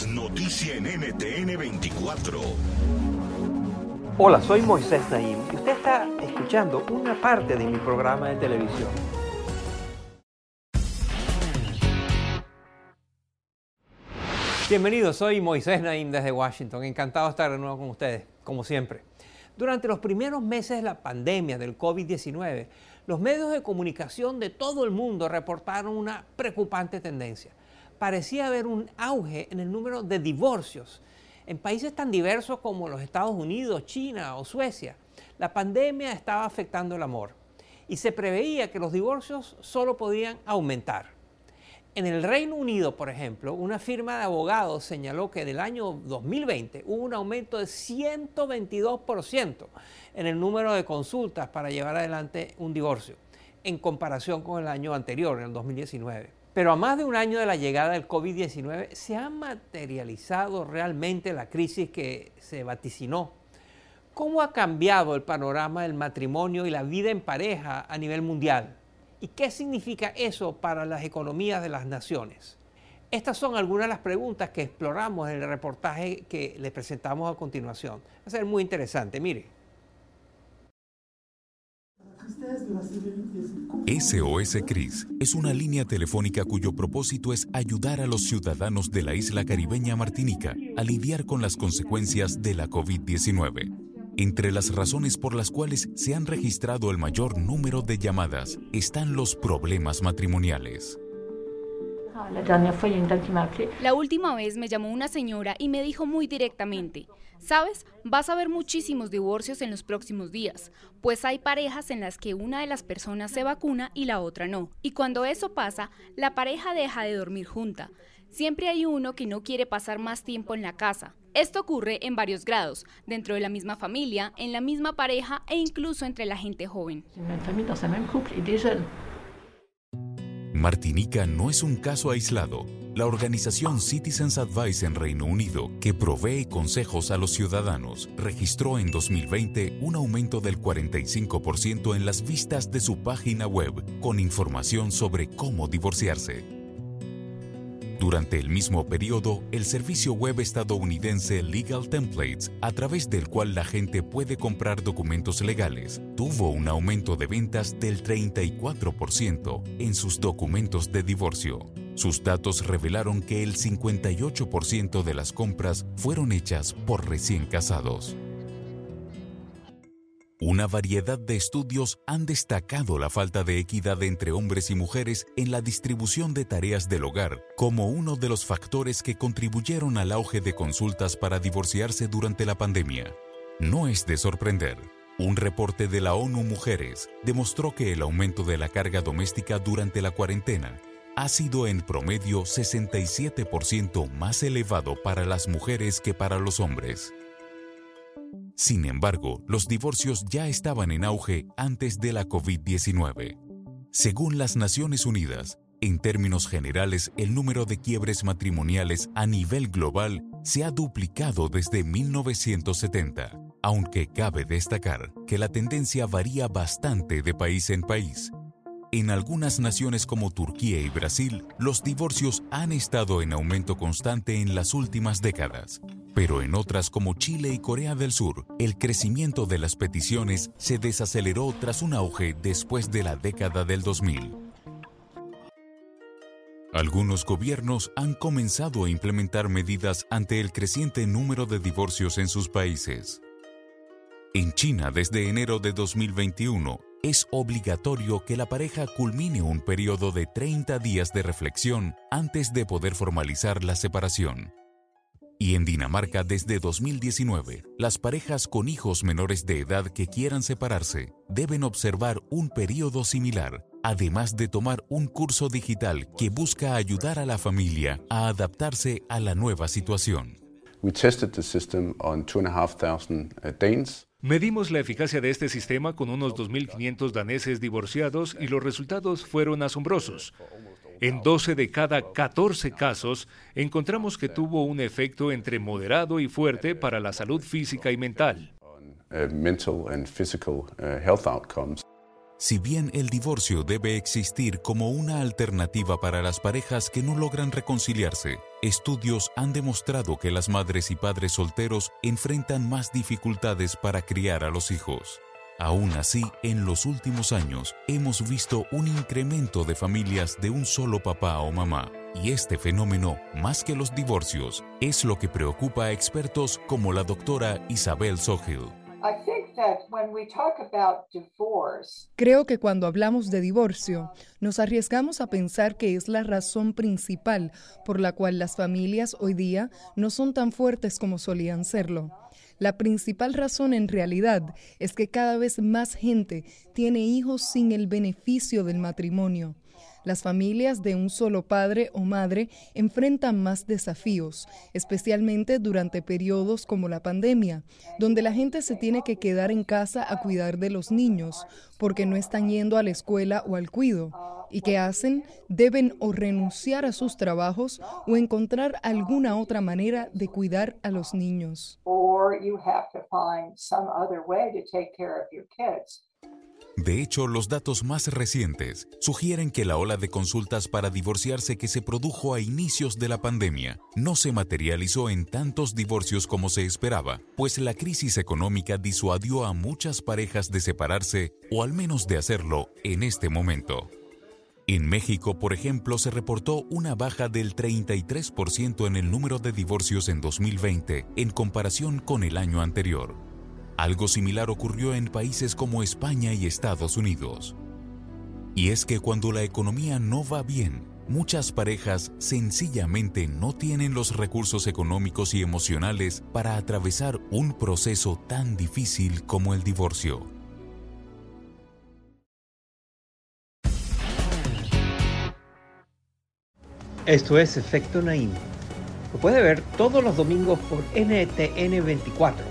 Es noticia en NTN 24. Hola, soy Moisés Naim y usted está escuchando una parte de mi programa de televisión. Bienvenidos, soy Moisés Naim desde Washington. Encantado de estar de nuevo con ustedes, como siempre. Durante los primeros meses de la pandemia del COVID-19, los medios de comunicación de todo el mundo reportaron una preocupante tendencia. Parecía haber un auge en el número de divorcios en países tan diversos como los Estados Unidos, China o Suecia. La pandemia estaba afectando el amor y se preveía que los divorcios solo podían aumentar. En el Reino Unido, por ejemplo, una firma de abogados señaló que en el año 2020 hubo un aumento de 122% en el número de consultas para llevar adelante un divorcio, en comparación con el año anterior, en el 2019. Pero a más de un año de la llegada del COVID-19, ¿se ha materializado realmente la crisis que se vaticinó? ¿Cómo ha cambiado el panorama del matrimonio y la vida en pareja a nivel mundial? ¿Y qué significa eso para las economías de las naciones? Estas son algunas de las preguntas que exploramos en el reportaje que les presentamos a continuación. Va a ser muy interesante, mire. SOS CRIS es una línea telefónica cuyo propósito es ayudar a los ciudadanos de la isla caribeña Martinica a lidiar con las consecuencias de la COVID-19. Entre las razones por las cuales se han registrado el mayor número de llamadas están los problemas matrimoniales. La última vez me llamó una señora y me dijo muy directamente, sabes, vas a ver muchísimos divorcios en los próximos días, pues hay parejas en las que una de las personas se vacuna y la otra no. Y cuando eso pasa, la pareja deja de dormir junta. Siempre hay uno que no quiere pasar más tiempo en la casa. Esto ocurre en varios grados, dentro de la misma familia, en la misma pareja e incluso entre la gente joven. Martinica no es un caso aislado. La organización Citizens Advice en Reino Unido, que provee consejos a los ciudadanos, registró en 2020 un aumento del 45% en las vistas de su página web con información sobre cómo divorciarse. Durante el mismo periodo, el servicio web estadounidense Legal Templates, a través del cual la gente puede comprar documentos legales, tuvo un aumento de ventas del 34% en sus documentos de divorcio. Sus datos revelaron que el 58% de las compras fueron hechas por recién casados. Una variedad de estudios han destacado la falta de equidad entre hombres y mujeres en la distribución de tareas del hogar como uno de los factores que contribuyeron al auge de consultas para divorciarse durante la pandemia. No es de sorprender. Un reporte de la ONU Mujeres demostró que el aumento de la carga doméstica durante la cuarentena ha sido en promedio 67% más elevado para las mujeres que para los hombres. Sin embargo, los divorcios ya estaban en auge antes de la COVID-19. Según las Naciones Unidas, en términos generales, el número de quiebres matrimoniales a nivel global se ha duplicado desde 1970, aunque cabe destacar que la tendencia varía bastante de país en país. En algunas naciones como Turquía y Brasil, los divorcios han estado en aumento constante en las últimas décadas, pero en otras como Chile y Corea del Sur, el crecimiento de las peticiones se desaceleró tras un auge después de la década del 2000. Algunos gobiernos han comenzado a implementar medidas ante el creciente número de divorcios en sus países. En China, desde enero de 2021, es obligatorio que la pareja culmine un periodo de 30 días de reflexión antes de poder formalizar la separación. Y en Dinamarca, desde 2019, las parejas con hijos menores de edad que quieran separarse deben observar un periodo similar, además de tomar un curso digital que busca ayudar a la familia a adaptarse a la nueva situación. We tested the system on 2,500 uh, Danes. Medimos la eficacia de este sistema con unos 2.500 daneses divorciados y los resultados fueron asombrosos. En 12 de cada 14 casos encontramos que tuvo un efecto entre moderado y fuerte para la salud física y mental. Si bien el divorcio debe existir como una alternativa para las parejas que no logran reconciliarse, estudios han demostrado que las madres y padres solteros enfrentan más dificultades para criar a los hijos. Aún así, en los últimos años hemos visto un incremento de familias de un solo papá o mamá. Y este fenómeno, más que los divorcios, es lo que preocupa a expertos como la doctora Isabel Sohil. Creo que cuando hablamos de divorcio, nos arriesgamos a pensar que es la razón principal por la cual las familias hoy día no son tan fuertes como solían serlo. La principal razón en realidad es que cada vez más gente tiene hijos sin el beneficio del matrimonio. Las familias de un solo padre o madre enfrentan más desafíos, especialmente durante periodos como la pandemia, donde la gente se tiene que quedar en casa a cuidar de los niños porque no están yendo a la escuela o al cuido. ¿Y qué hacen? Deben o renunciar a sus trabajos o encontrar alguna otra manera de cuidar a los niños. De hecho, los datos más recientes sugieren que la ola de consultas para divorciarse que se produjo a inicios de la pandemia no se materializó en tantos divorcios como se esperaba, pues la crisis económica disuadió a muchas parejas de separarse o al menos de hacerlo en este momento. En México, por ejemplo, se reportó una baja del 33% en el número de divorcios en 2020 en comparación con el año anterior. Algo similar ocurrió en países como España y Estados Unidos. Y es que cuando la economía no va bien, muchas parejas sencillamente no tienen los recursos económicos y emocionales para atravesar un proceso tan difícil como el divorcio. Esto es Efecto Naim. Lo puede ver todos los domingos por NTN 24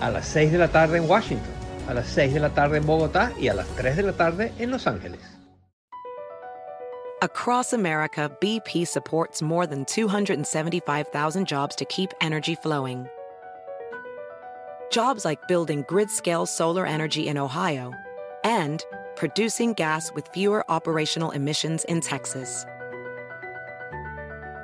a las 6 de la tarde en Washington, a las 6 de la tarde en Bogotá y a las 3 de la tarde en Los Ángeles. Across America, BP supports more than 275,000 jobs to keep energy flowing. Jobs like building grid-scale solar energy in Ohio and producing gas with fewer operational emissions in Texas.